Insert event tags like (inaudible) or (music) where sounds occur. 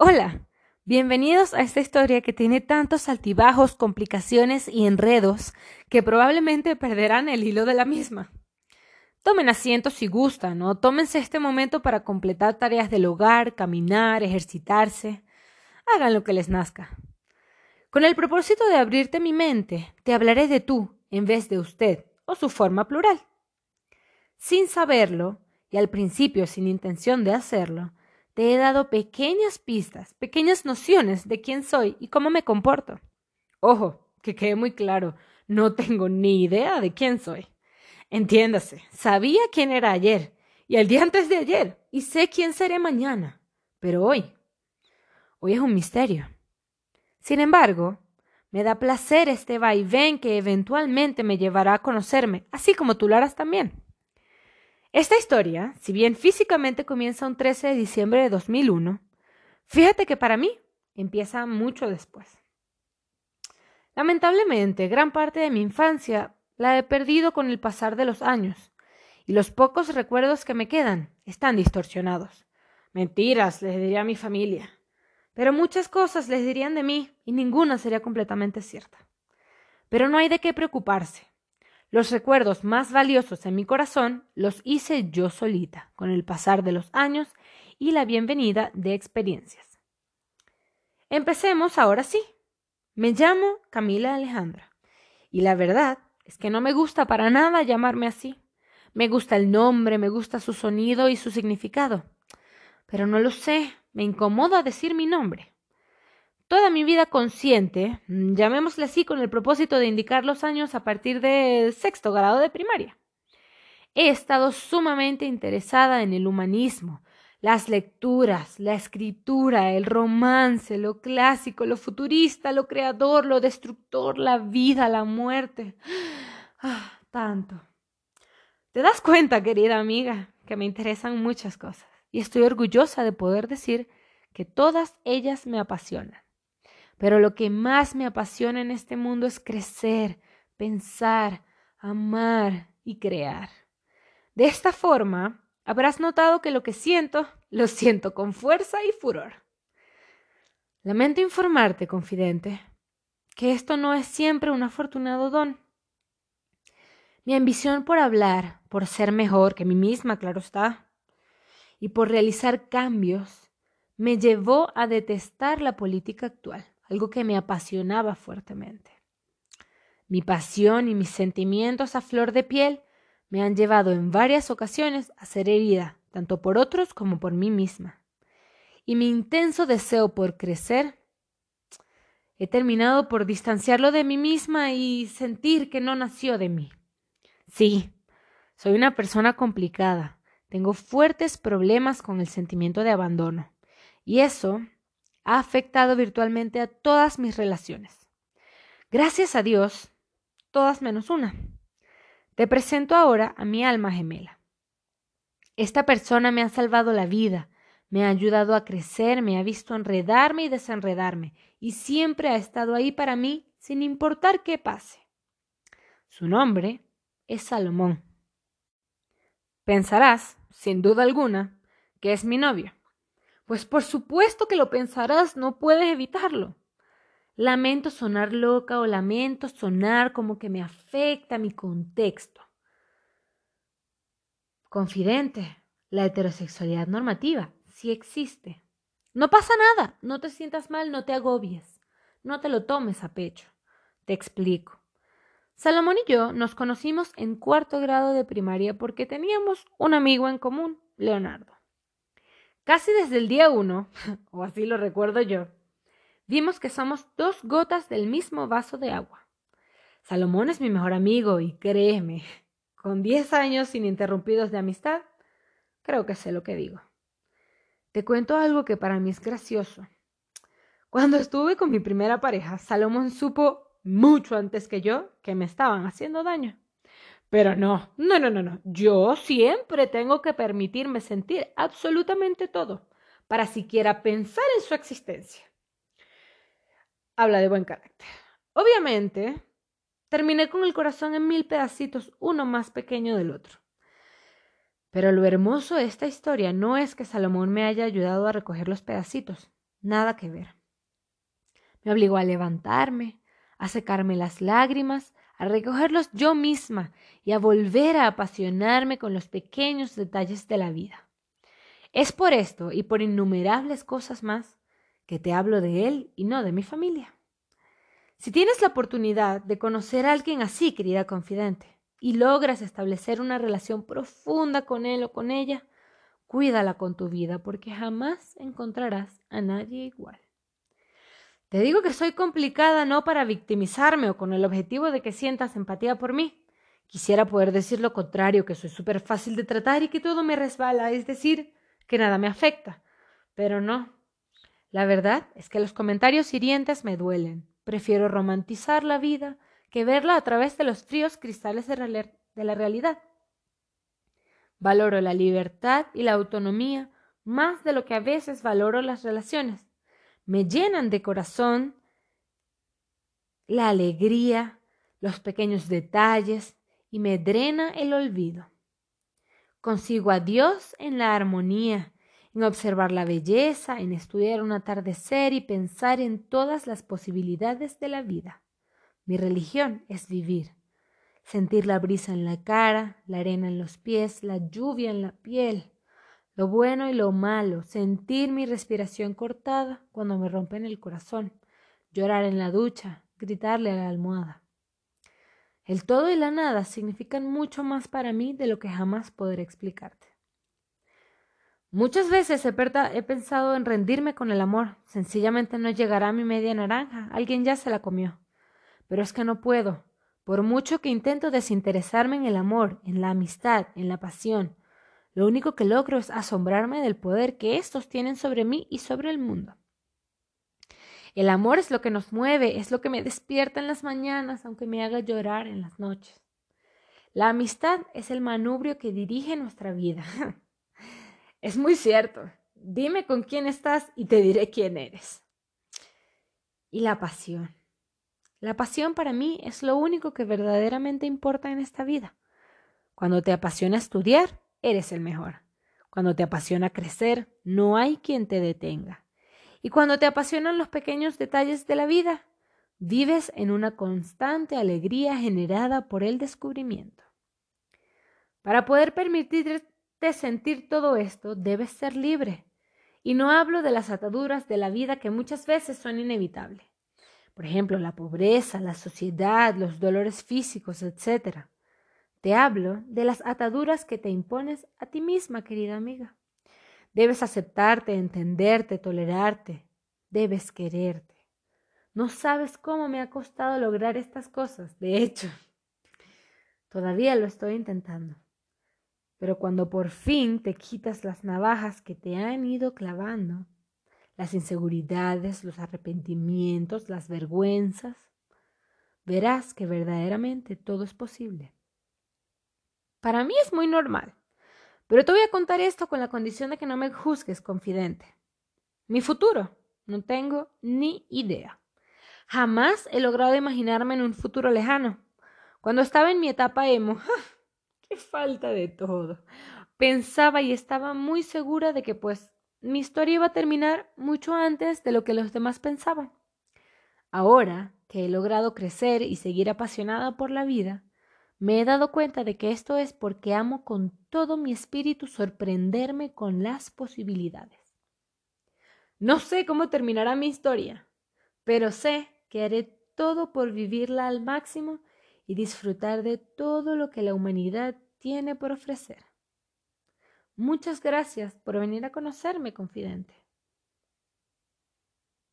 Hola, bienvenidos a esta historia que tiene tantos altibajos, complicaciones y enredos que probablemente perderán el hilo de la misma. Tomen asiento si gustan o tómense este momento para completar tareas del hogar, caminar, ejercitarse. Hagan lo que les nazca. Con el propósito de abrirte mi mente, te hablaré de tú en vez de usted o su forma plural. Sin saberlo, y al principio sin intención de hacerlo, te he dado pequeñas pistas, pequeñas nociones de quién soy y cómo me comporto. Ojo, que quede muy claro, no tengo ni idea de quién soy. Entiéndase, sabía quién era ayer y el día antes de ayer y sé quién seré mañana, pero hoy, hoy es un misterio. Sin embargo, me da placer este vaivén que eventualmente me llevará a conocerme, así como tú lo harás también. Esta historia, si bien físicamente comienza un 13 de diciembre de 2001, fíjate que para mí empieza mucho después. Lamentablemente, gran parte de mi infancia la he perdido con el pasar de los años, y los pocos recuerdos que me quedan están distorsionados. Mentiras, les diría a mi familia. Pero muchas cosas les dirían de mí y ninguna sería completamente cierta. Pero no hay de qué preocuparse. Los recuerdos más valiosos en mi corazón los hice yo solita, con el pasar de los años y la bienvenida de experiencias. Empecemos ahora sí. Me llamo Camila Alejandra. Y la verdad es que no me gusta para nada llamarme así. Me gusta el nombre, me gusta su sonido y su significado. Pero no lo sé, me incomoda decir mi nombre. Toda mi vida consciente, mm, llamémosle así con el propósito de indicar los años a partir del sexto grado de primaria. He estado sumamente interesada en el humanismo, las lecturas, la escritura, el romance, lo clásico, lo futurista, lo creador, lo destructor, la vida, la muerte. Ah, tanto. ¿Te das cuenta, querida amiga, que me interesan muchas cosas? Y estoy orgullosa de poder decir que todas ellas me apasionan. Pero lo que más me apasiona en este mundo es crecer, pensar, amar y crear. De esta forma, habrás notado que lo que siento, lo siento con fuerza y furor. Lamento informarte, confidente, que esto no es siempre un afortunado don. Mi ambición por hablar, por ser mejor que mí misma, claro está, y por realizar cambios, me llevó a detestar la política actual algo que me apasionaba fuertemente. Mi pasión y mis sentimientos a flor de piel me han llevado en varias ocasiones a ser herida, tanto por otros como por mí misma. Y mi intenso deseo por crecer, he terminado por distanciarlo de mí misma y sentir que no nació de mí. Sí, soy una persona complicada, tengo fuertes problemas con el sentimiento de abandono, y eso ha afectado virtualmente a todas mis relaciones. Gracias a Dios, todas menos una. Te presento ahora a mi alma gemela. Esta persona me ha salvado la vida, me ha ayudado a crecer, me ha visto enredarme y desenredarme, y siempre ha estado ahí para mí sin importar qué pase. Su nombre es Salomón. Pensarás, sin duda alguna, que es mi novio. Pues por supuesto que lo pensarás, no puedes evitarlo. Lamento sonar loca o lamento sonar como que me afecta mi contexto. Confidente, la heterosexualidad normativa sí existe. No pasa nada, no te sientas mal, no te agobies, no te lo tomes a pecho. Te explico. Salomón y yo nos conocimos en cuarto grado de primaria porque teníamos un amigo en común, Leonardo. Casi desde el día uno, (laughs) o así lo recuerdo yo, vimos que somos dos gotas del mismo vaso de agua. Salomón es mi mejor amigo y créeme, (laughs) con diez años ininterrumpidos de amistad, creo que sé lo que digo. Te cuento algo que para mí es gracioso. Cuando estuve con mi primera pareja, Salomón supo mucho antes que yo que me estaban haciendo daño. Pero no, no, no, no, no. Yo siempre tengo que permitirme sentir absolutamente todo para siquiera pensar en su existencia. Habla de buen carácter. Obviamente, terminé con el corazón en mil pedacitos, uno más pequeño del otro. Pero lo hermoso de esta historia no es que Salomón me haya ayudado a recoger los pedacitos, nada que ver. Me obligó a levantarme, a secarme las lágrimas, a recogerlos yo misma y a volver a apasionarme con los pequeños detalles de la vida. Es por esto y por innumerables cosas más que te hablo de él y no de mi familia. Si tienes la oportunidad de conocer a alguien así, querida confidente, y logras establecer una relación profunda con él o con ella, cuídala con tu vida porque jamás encontrarás a nadie igual. Te digo que soy complicada no para victimizarme o con el objetivo de que sientas empatía por mí. Quisiera poder decir lo contrario, que soy súper fácil de tratar y que todo me resbala, es decir, que nada me afecta. Pero no. La verdad es que los comentarios hirientes me duelen. Prefiero romantizar la vida que verla a través de los fríos cristales de, la realidad. Valoro la libertad y la autonomía más de lo que a veces valoro las relaciones me llenan de corazón la alegría, los pequeños detalles y me drena el olvido. Consigo a Dios en la armonía, en observar la belleza, en estudiar un atardecer y pensar en todas las posibilidades de la vida. Mi religión es vivir, sentir la brisa en la cara, la arena en los pies, la lluvia en la piel, lo bueno y lo malo, sentir mi respiración cortada cuando me rompen el corazón, llorar en la ducha, gritarle a la almohada. El todo y la nada significan mucho más para mí de lo que jamás podré explicarte. Muchas veces he, he, pensado en rendirme con el amor. Sencillamente no llegará mi media naranja. Alguien ya se la comió. Pero es que no puedo. Por mucho que intento desinteresarme en el amor, en la amistad, en la pasión, lo único que logro es asombrarme del poder que éstos tienen sobre mí y sobre el mundo. El amor es lo que nos mueve, es lo que me despierta en las mañanas, aunque me haga llorar en las noches. La amistad es el manubrio que dirige nuestra vida. (laughs) es muy cierto. Dime con quién estás y te diré quién eres. Y la pasión. La pasión para mí es lo único que verdaderamente importa en esta vida. Cuando te apasiona estudiar, eres el mejor. Cuando te apasiona crecer, no hay quien te detenga. Y cuando te apasionan los pequeños detalles de la vida, vives en una constante alegría generada por el descubrimiento. Para poder permitirte sentir todo esto, debes ser libre. Y no hablo de las ataduras de la vida que muchas veces son inevitables. Por ejemplo, la pobreza, la sociedad, los dolores físicos, etc. Te hablo de las ataduras que te impones a ti misma, querida amiga. Debes aceptarte, entenderte, tolerarte. Debes quererte. No sabes cómo me ha costado lograr estas cosas. De hecho, todavía lo estoy intentando. Pero cuando por fin te quitas las navajas que te han ido clavando, las inseguridades, los arrepentimientos, las vergüenzas, verás que verdaderamente todo es posible. Para mí es muy normal. Pero te voy a contar esto con la condición de que no me juzgues, confidente. Mi futuro. No tengo ni idea. Jamás he logrado imaginarme en un futuro lejano. Cuando estaba en mi etapa emo, (laughs) qué falta de todo. Pensaba y estaba muy segura de que pues mi historia iba a terminar mucho antes de lo que los demás pensaban. Ahora que he logrado crecer y seguir apasionada por la vida, me he dado cuenta de que esto es porque amo con todo mi espíritu sorprenderme con las posibilidades. No sé cómo terminará mi historia, pero sé que haré todo por vivirla al máximo y disfrutar de todo lo que la humanidad tiene por ofrecer. Muchas gracias por venir a conocerme, confidente.